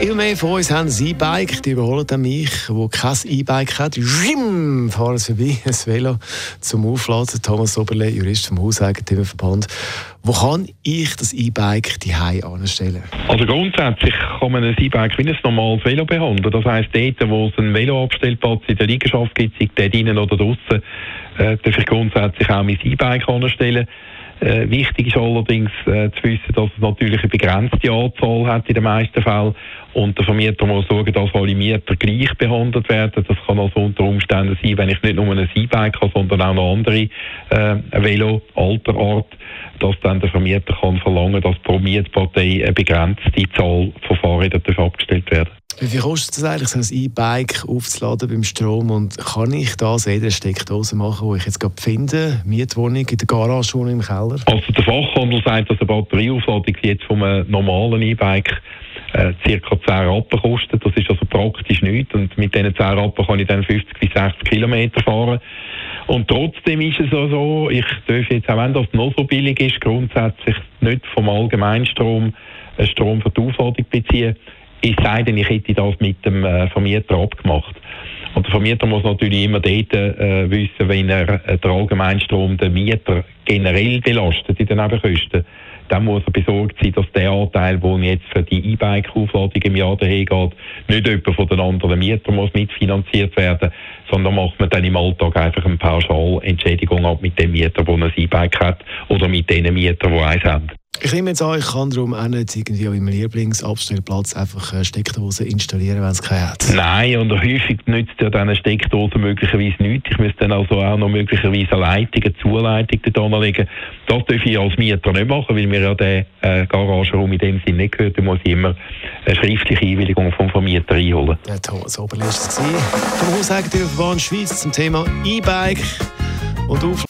Immer mehr von uns haben ein E-Bike, die überholen mich, wo kein E-Bike hat. Schim, fahren sie vorbei, ein Velo zum Aufladen. Thomas Oberle, Jurist vom Hauseigentümerverband. Wo kann ich das E-Bike die anstellen? Also grundsätzlich kann man ein E-Bike wie ein normales Velo behandeln. Das heisst, dort, wo es einen Veloabstellplatz in der Liegenschaft gibt, sei der drinnen oder draußen, äh, darf ich grundsätzlich auch mein E-Bike anstellen. Äh, wichtig ist allerdings äh, zu wissen, dass es natürlich eine begrenzte Anzahl hat in den meisten Fällen und der Vermieter muss schauen, dass alle Mieter gleich behandelt werden. Das kann also unter Umständen sein, wenn ich nicht nur ein E-Bike habe, sondern auch noch andere äh, Velo alter Art, dass dann der Vermieter kann verlangen, dass pro Mietpartei eine begrenzte Zahl von Fahrrädern abgestellt werden. Wie viel kostet es eigentlich, so ein E-Bike aufzuladen beim Strom? Und kann ich das in der Steckdose machen, die ich jetzt gerade finde? Mietwohnung in der Garage oder im Keller? Also der Fachhandel sagt, dass eine Batterieaufladung jetzt von einem normalen E-Bike äh, ca. 10 Rappen kostet. Das ist also praktisch nichts. Und mit diesen 10 Rappen kann ich dann 50 bis 60 Kilometer fahren. Und trotzdem ist es auch so, ich darf jetzt, auch wenn das noch so billig ist, grundsätzlich nicht vom Allgemeinstrom Strom für die Aufladung beziehen. Es sei denn, ich hätte das mit dem äh, Vermieter abgemacht. Und der Vermieter muss natürlich immer dort äh, wissen, wenn er äh, der Allgemeinstrom den Mieter generell belastet in den Nebenkosten, dann muss er besorgt sein, dass der Anteil, der jetzt für die E-Bike-Aufladung im Jahr daher geht, nicht etwa von den anderen Mietern muss mitfinanziert werden, sondern macht man dann im Alltag einfach eine Pauschalentschädigung ab mit dem Mieter, der ein E-Bike hat oder mit den Mietern, die eins haben. Ich nehme jetzt an, ich kann darum auch nicht irgendwie auf meinem Lieblingsabstellplatz einfach eine Steckdose installieren, wenn es keine hat. Nein, und häufig nützt ja dann eine Steckdose möglicherweise nichts. Ich müsste dann also auch noch möglicherweise eine Leitung, eine Zuleitung dort anlegen. Das darf ich als Mieter nicht machen, weil mir ja der äh, Garageraum in dem Sinne nicht gehört. Da muss ich immer eine schriftliche Einwilligung vom Vermieter einholen. Der Thomas Oberle war vom Hauseigentümerverband Schweiz zum Thema E-Bike und auf